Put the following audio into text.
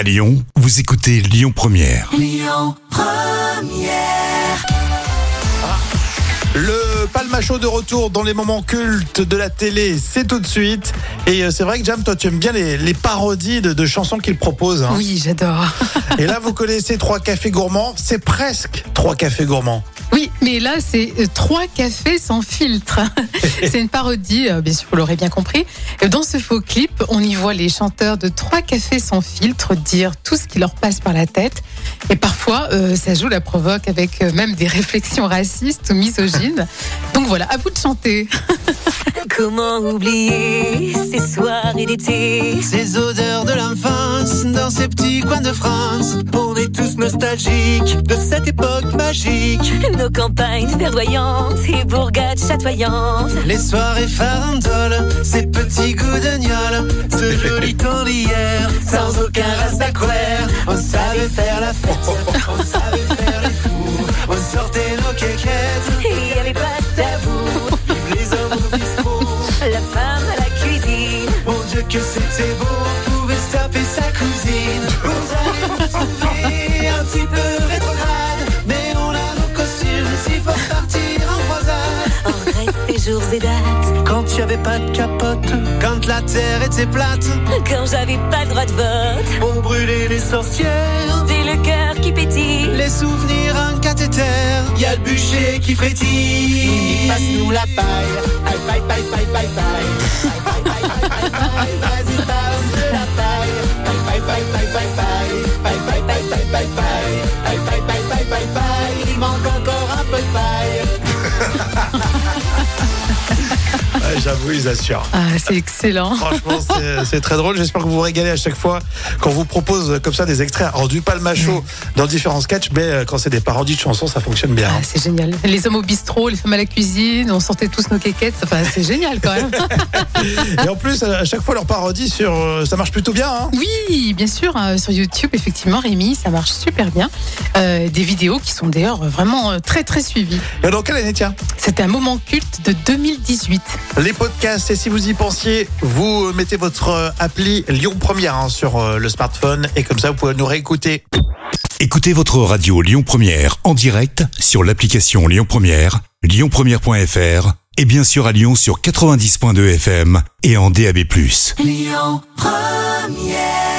À Lyon, vous écoutez Lyon Première. Le Palmacho de retour dans les moments cultes de la télé, c'est tout de suite. Et euh, c'est vrai que Jam, toi tu aimes bien les, les parodies de, de chansons qu'il propose. hein. Oui, j'adore. Et là vous connaissez trois cafés gourmands, c'est presque trois cafés gourmands. Oui, mais là, c'est euh, trois cafés sans filtre. c'est une parodie, euh, bien sûr, vous l'aurez bien compris. Et Dans ce faux clip, on y voit les chanteurs de trois cafés sans filtre dire tout ce qui leur passe par la tête. Et parfois, euh, ça joue la provoque avec euh, même des réflexions racistes ou misogynes. Donc voilà, à vous de chanter. Comment oublier ces soirées d'été Ces odeurs de l'enfance dans ces petits coins de France. On nostalgiques De cette époque magique, Nos campagnes verdoyantes et bourgades chatoyantes. Les soirées farandoles, ces petits goûts de gnôle, ce joli temps d'hier, sans aucun reste colère. On savait faire la fête, on savait faire les fous, on sortait nos quéquettes, Et il y avait pas de tabou. Vive les hommes au bistrot. La femme à la cuisine. Mon Dieu que c'était beau, on pouvait se taper sa cousine. Vous allez peu rétrograde, mais on a nos costumes s'il faut partir en croisade. En vrai, ces jours et dates Quand tu avais pas de capote, quand la terre était plate, Quand j'avais pas le droit de vote on brûlait les sorcières. J'ai le cœur qui pétille Les souvenirs, un cathéter, y a le bûcher qui frétille. Passe-nous la paille, aïe, paille, paille, paille, paille, paille. Paille, paille, paille, paille, paille, vas-y, J'avoue, ils assurent. Ah, c'est excellent. Franchement, c'est- c'est très drôle. J'espère que vous vous régalez à chaque fois qu'on vous propose comme ça des extraits. Alors, du palmacho dans différents sketchs, mais euh, quand c'est des parodies de chansons, ça fonctionne bien. Ah, c'est génial. Les hommes au bistrot, les femmes à la cuisine, on sortait tous nos quéquettes. Enfin, c'est génial quand même. Et en plus, à chaque fois, leur parodie sur, euh, ça marche plutôt bien. Hein Oui, bien sûr, euh, sur YouTube, effectivement, Rémi, ça marche super bien. Euh, des vidéos qui sont d'ailleurs vraiment très très suivies. Et dans quelle année, tiens? C'était un moment culte de 2018. Les podcasts, et si vous y pensiez, vous euh, mettez votre euh, appli Lyon Première hein, sur euh, le smartphone, et comme ça, vous pouvez nous réécouter. Écoutez votre radio Lyon Première en direct sur l'application Lyon Première, lyonpremière.fr et bien sûr à Lyon sur 90.2 FM et en DAB+. Lyon Première